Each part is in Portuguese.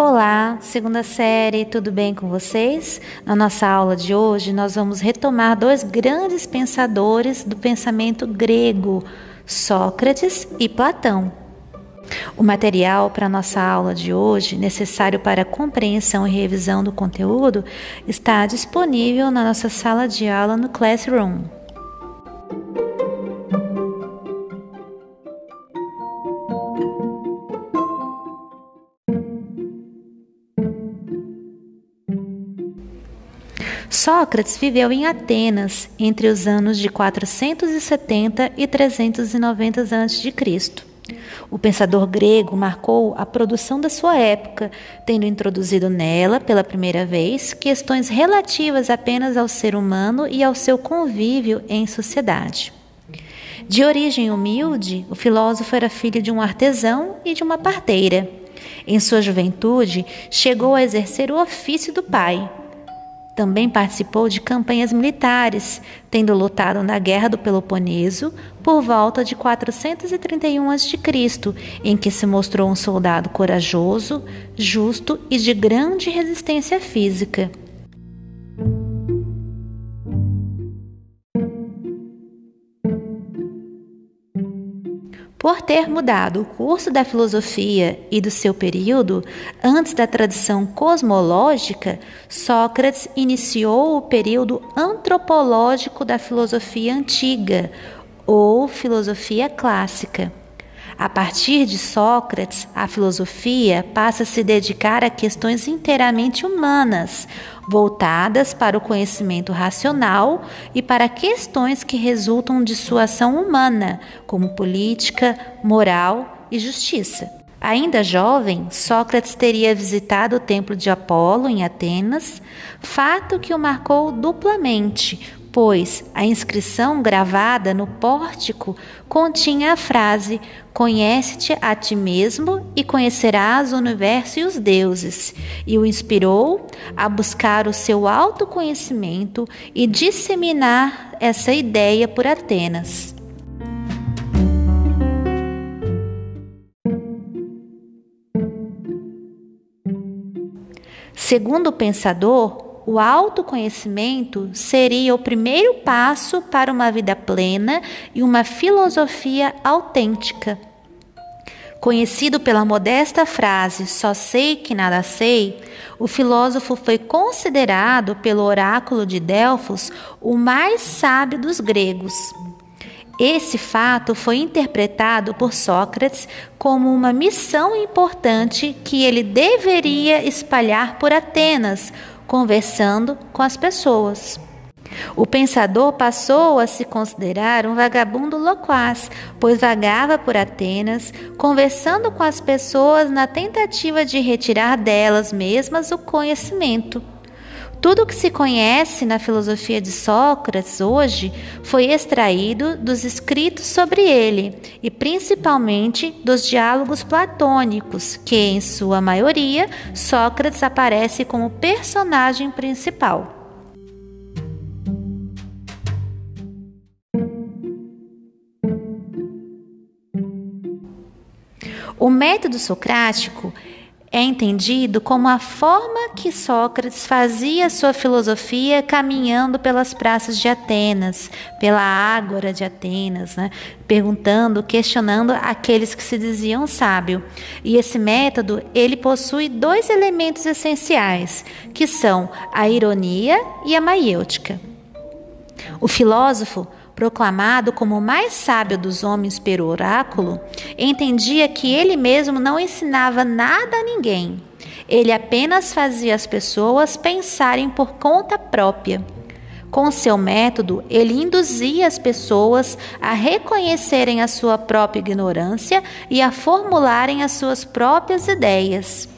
Olá, segunda série, tudo bem com vocês? Na nossa aula de hoje, nós vamos retomar dois grandes pensadores do pensamento grego, Sócrates e Platão. O material para nossa aula de hoje, necessário para compreensão e revisão do conteúdo, está disponível na nossa sala de aula no Classroom. Sócrates viveu em Atenas entre os anos de 470 e 390 a.C. O pensador grego marcou a produção da sua época, tendo introduzido nela, pela primeira vez, questões relativas apenas ao ser humano e ao seu convívio em sociedade. De origem humilde, o filósofo era filho de um artesão e de uma parteira. Em sua juventude, chegou a exercer o ofício do pai, também participou de campanhas militares, tendo lutado na Guerra do Peloponeso por volta de 431 a.C., em que se mostrou um soldado corajoso, justo e de grande resistência física. Por ter mudado o curso da filosofia e do seu período, antes da tradição cosmológica, Sócrates iniciou o período antropológico da filosofia antiga, ou filosofia clássica. A partir de Sócrates, a filosofia passa a se dedicar a questões inteiramente humanas, voltadas para o conhecimento racional e para questões que resultam de sua ação humana, como política, moral e justiça. Ainda jovem, Sócrates teria visitado o templo de Apolo em Atenas, fato que o marcou duplamente, pois a inscrição gravada no pórtico continha a frase: Conhece-te a ti mesmo e conhecerás o universo e os deuses, e o inspirou a buscar o seu autoconhecimento e disseminar essa ideia por Atenas. Segundo o pensador, o autoconhecimento seria o primeiro passo para uma vida plena e uma filosofia autêntica. Conhecido pela modesta frase só sei que nada sei, o filósofo foi considerado pelo oráculo de Delfos o mais sábio dos gregos. Esse fato foi interpretado por Sócrates como uma missão importante que ele deveria espalhar por Atenas, conversando com as pessoas. O pensador passou a se considerar um vagabundo loquaz, pois vagava por Atenas, conversando com as pessoas na tentativa de retirar delas mesmas o conhecimento. Tudo o que se conhece na filosofia de Sócrates hoje foi extraído dos escritos sobre ele e principalmente dos diálogos platônicos, que, em sua maioria, Sócrates aparece como personagem principal. O método socrático é entendido como a forma que Sócrates fazia sua filosofia caminhando pelas praças de Atenas, pela ágora de Atenas, né? perguntando, questionando aqueles que se diziam sábio. E esse método, ele possui dois elementos essenciais, que são a ironia e a maiêutica. O filósofo proclamado como o mais sábio dos homens pelo oráculo, entendia que ele mesmo não ensinava nada a ninguém. Ele apenas fazia as pessoas pensarem por conta própria. Com seu método, ele induzia as pessoas a reconhecerem a sua própria ignorância e a formularem as suas próprias ideias.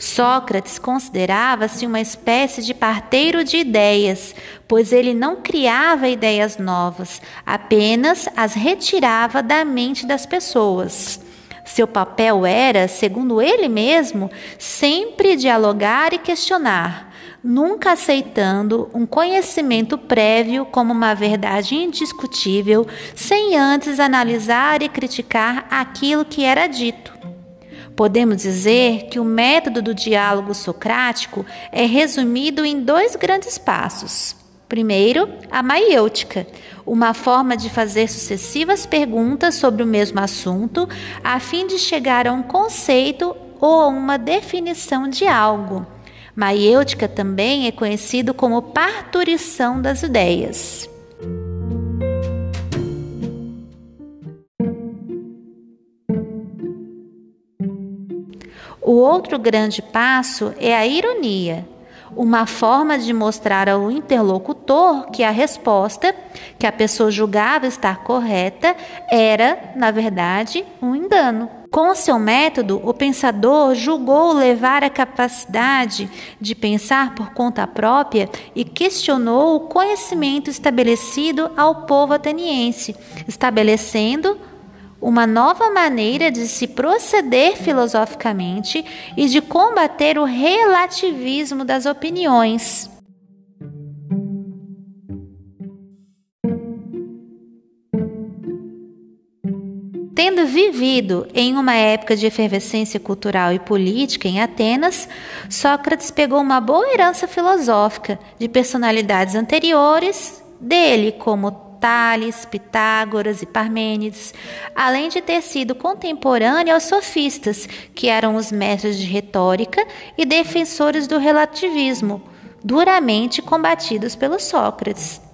Sócrates considerava-se uma espécie de parteiro de ideias, pois ele não criava ideias novas, apenas as retirava da mente das pessoas. Seu papel era, segundo ele mesmo, sempre dialogar e questionar, nunca aceitando um conhecimento prévio como uma verdade indiscutível, sem antes analisar e criticar aquilo que era dito. Podemos dizer que o método do diálogo socrático é resumido em dois grandes passos. Primeiro, a maiêutica, uma forma de fazer sucessivas perguntas sobre o mesmo assunto, a fim de chegar a um conceito ou a uma definição de algo. Maiêutica também é conhecido como parturição das ideias. O outro grande passo é a ironia, uma forma de mostrar ao interlocutor que a resposta que a pessoa julgava estar correta era, na verdade, um engano. Com seu método, o pensador julgou levar a capacidade de pensar por conta própria e questionou o conhecimento estabelecido ao povo ateniense, estabelecendo uma nova maneira de se proceder filosoficamente e de combater o relativismo das opiniões. Tendo vivido em uma época de efervescência cultural e política em Atenas, Sócrates pegou uma boa herança filosófica de personalidades anteriores dele, como Tales, Pitágoras e Parmênides, além de ter sido contemporâneo aos sofistas, que eram os mestres de retórica e defensores do relativismo, duramente combatidos pelo Sócrates.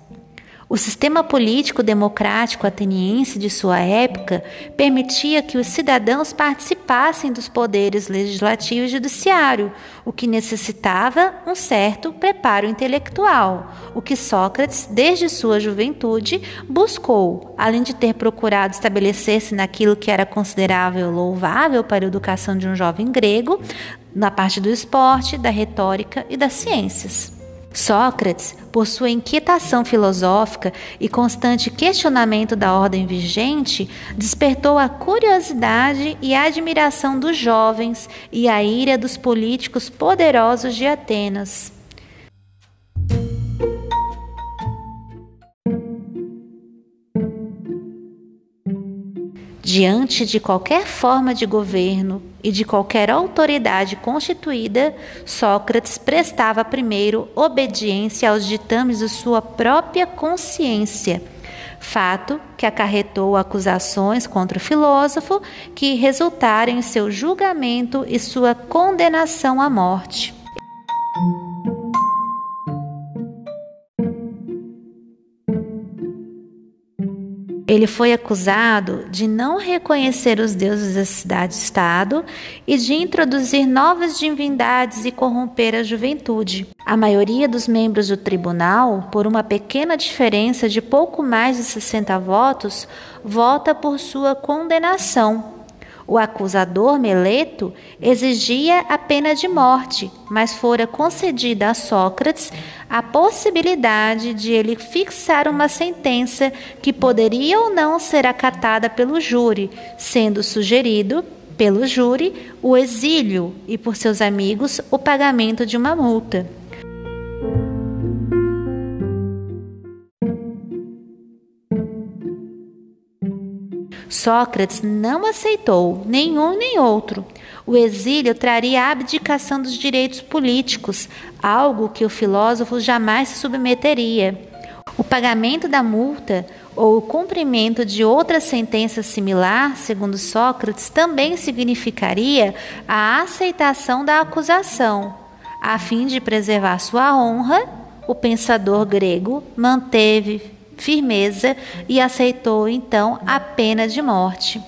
O sistema político democrático ateniense de sua época permitia que os cidadãos participassem dos poderes legislativo e judiciário, o que necessitava um certo preparo intelectual, o que Sócrates, desde sua juventude, buscou, além de ter procurado estabelecer-se naquilo que era considerável louvável para a educação de um jovem grego, na parte do esporte, da retórica e das ciências. Sócrates, por sua inquietação filosófica e constante questionamento da ordem vigente, despertou a curiosidade e a admiração dos jovens e a ira dos políticos poderosos de Atenas. Diante de qualquer forma de governo e de qualquer autoridade constituída, Sócrates prestava primeiro obediência aos ditames de sua própria consciência, fato que acarretou acusações contra o filósofo que resultaram em seu julgamento e sua condenação à morte. Ele foi acusado de não reconhecer os deuses da cidade-estado e de introduzir novas divindades e corromper a juventude. A maioria dos membros do tribunal, por uma pequena diferença de pouco mais de 60 votos, vota por sua condenação. O acusador Meleto exigia a pena de morte, mas fora concedida a Sócrates a possibilidade de ele fixar uma sentença que poderia ou não ser acatada pelo júri, sendo sugerido pelo júri o exílio e por seus amigos o pagamento de uma multa. Sócrates não aceitou nenhum nem outro. O exílio traria a abdicação dos direitos políticos, algo que o filósofo jamais se submeteria. O pagamento da multa ou o cumprimento de outra sentença similar, segundo Sócrates, também significaria a aceitação da acusação. A fim de preservar sua honra, o pensador grego manteve firmeza e aceitou então a pena de morte.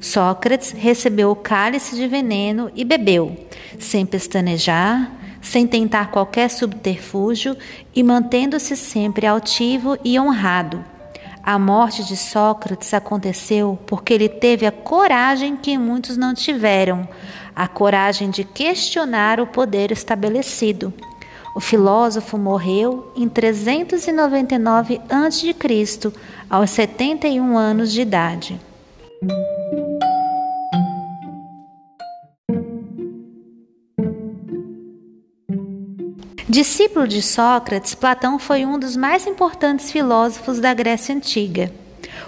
Sócrates recebeu o cálice de veneno e bebeu, sem pestanejar, sem tentar qualquer subterfúgio e mantendo-se sempre altivo e honrado. A morte de Sócrates aconteceu porque ele teve a coragem que muitos não tiveram, a coragem de questionar o poder estabelecido. O filósofo morreu em 399 a.C., aos 71 anos de idade. Discípulo de Sócrates, Platão foi um dos mais importantes filósofos da Grécia Antiga.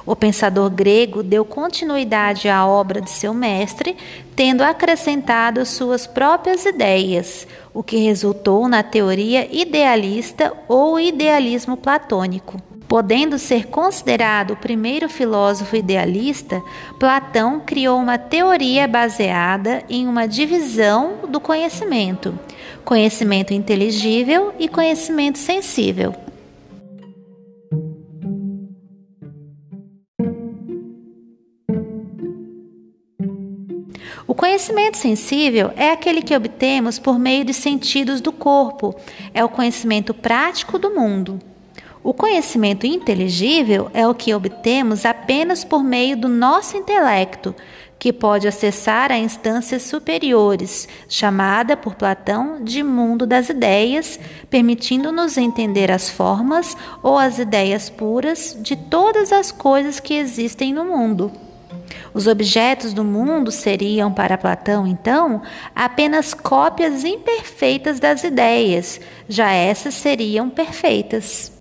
O pensador grego deu continuidade à obra de seu mestre, tendo acrescentado suas próprias ideias, o que resultou na teoria idealista ou idealismo platônico. Podendo ser considerado o primeiro filósofo idealista, Platão criou uma teoria baseada em uma divisão do conhecimento: conhecimento inteligível e conhecimento sensível. O conhecimento sensível é aquele que obtemos por meio de sentidos do corpo, é o conhecimento prático do mundo. O conhecimento inteligível é o que obtemos apenas por meio do nosso intelecto, que pode acessar a instâncias superiores, chamada por Platão de mundo das ideias, permitindo-nos entender as formas ou as ideias puras de todas as coisas que existem no mundo. Os objetos do mundo seriam, para Platão, então, apenas cópias imperfeitas das ideias, já essas seriam perfeitas.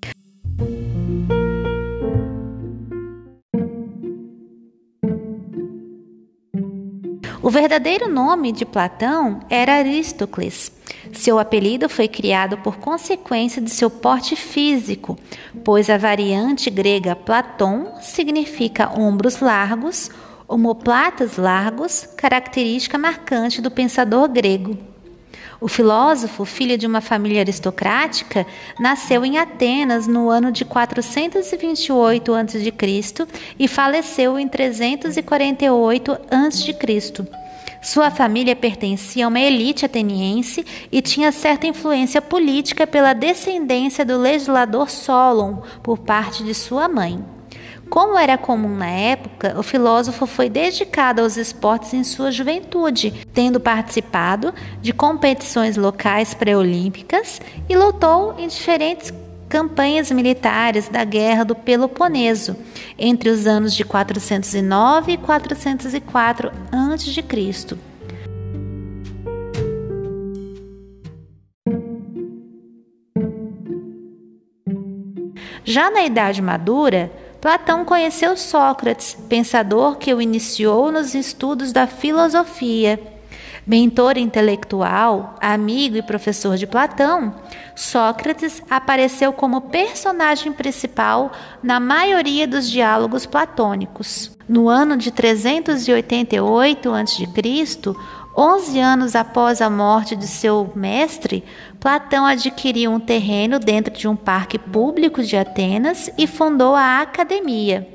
O verdadeiro nome de Platão era Aristócles. Seu apelido foi criado por consequência de seu porte físico, pois a variante grega Platon significa ombros largos, omoplatas largos, característica marcante do pensador grego. O filósofo, filho de uma família aristocrática, nasceu em Atenas no ano de 428 a.C. e faleceu em 348 a.C. Sua família pertencia a uma elite ateniense e tinha certa influência política pela descendência do legislador Solon por parte de sua mãe. Como era comum na época, o filósofo foi dedicado aos esportes em sua juventude, tendo participado de competições locais pré-olímpicas e lutou em diferentes campanhas militares da Guerra do Peloponeso, entre os anos de 409 e 404 a.C. Já na idade madura, Platão conheceu Sócrates, pensador que o iniciou nos estudos da filosofia. Mentor intelectual, amigo e professor de Platão, Sócrates apareceu como personagem principal na maioria dos diálogos platônicos. No ano de 388 a.C., 11 anos após a morte de seu mestre, Platão adquiriu um terreno dentro de um parque público de Atenas e fundou a Academia.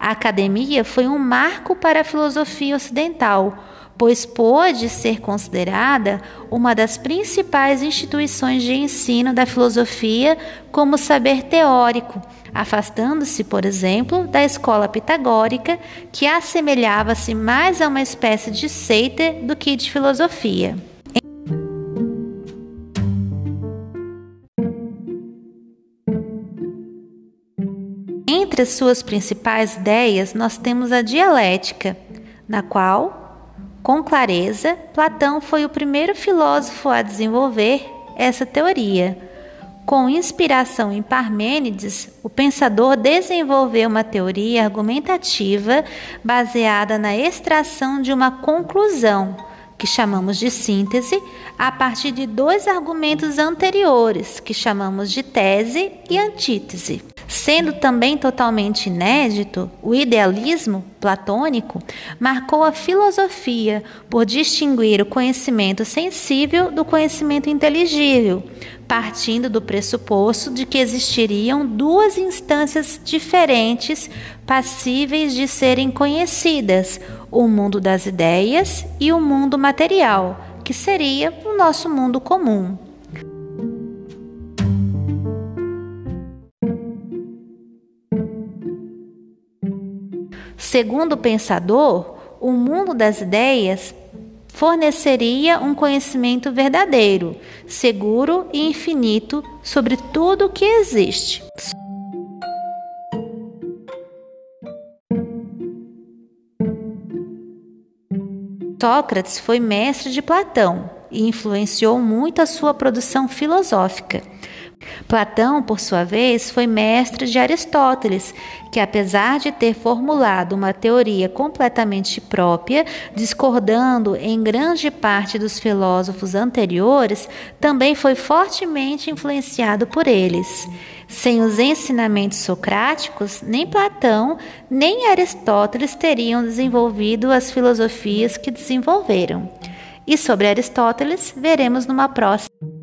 A Academia foi um marco para a filosofia ocidental pois pôde ser considerada uma das principais instituições de ensino da filosofia como saber teórico, afastando-se, por exemplo, da escola pitagórica, que assemelhava-se mais a uma espécie de seita do que de filosofia. Entre as suas principais ideias, nós temos a dialética, na qual com clareza, Platão foi o primeiro filósofo a desenvolver essa teoria. Com inspiração em Parmênides, o pensador desenvolveu uma teoria argumentativa baseada na extração de uma conclusão, que chamamos de síntese, a partir de dois argumentos anteriores, que chamamos de tese e antítese. Sendo também totalmente inédito, o idealismo platônico marcou a filosofia por distinguir o conhecimento sensível do conhecimento inteligível, partindo do pressuposto de que existiriam duas instâncias diferentes passíveis de serem conhecidas: o mundo das ideias e o mundo material, que seria o nosso mundo comum. Segundo o pensador, o mundo das ideias forneceria um conhecimento verdadeiro, seguro e infinito sobre tudo o que existe. Sócrates foi mestre de Platão, e influenciou muito a sua produção filosófica. Platão, por sua vez, foi mestre de Aristóteles, que, apesar de ter formulado uma teoria completamente própria, discordando em grande parte dos filósofos anteriores, também foi fortemente influenciado por eles. Sem os ensinamentos socráticos, nem Platão nem Aristóteles teriam desenvolvido as filosofias que desenvolveram. E sobre Aristóteles, veremos numa próxima.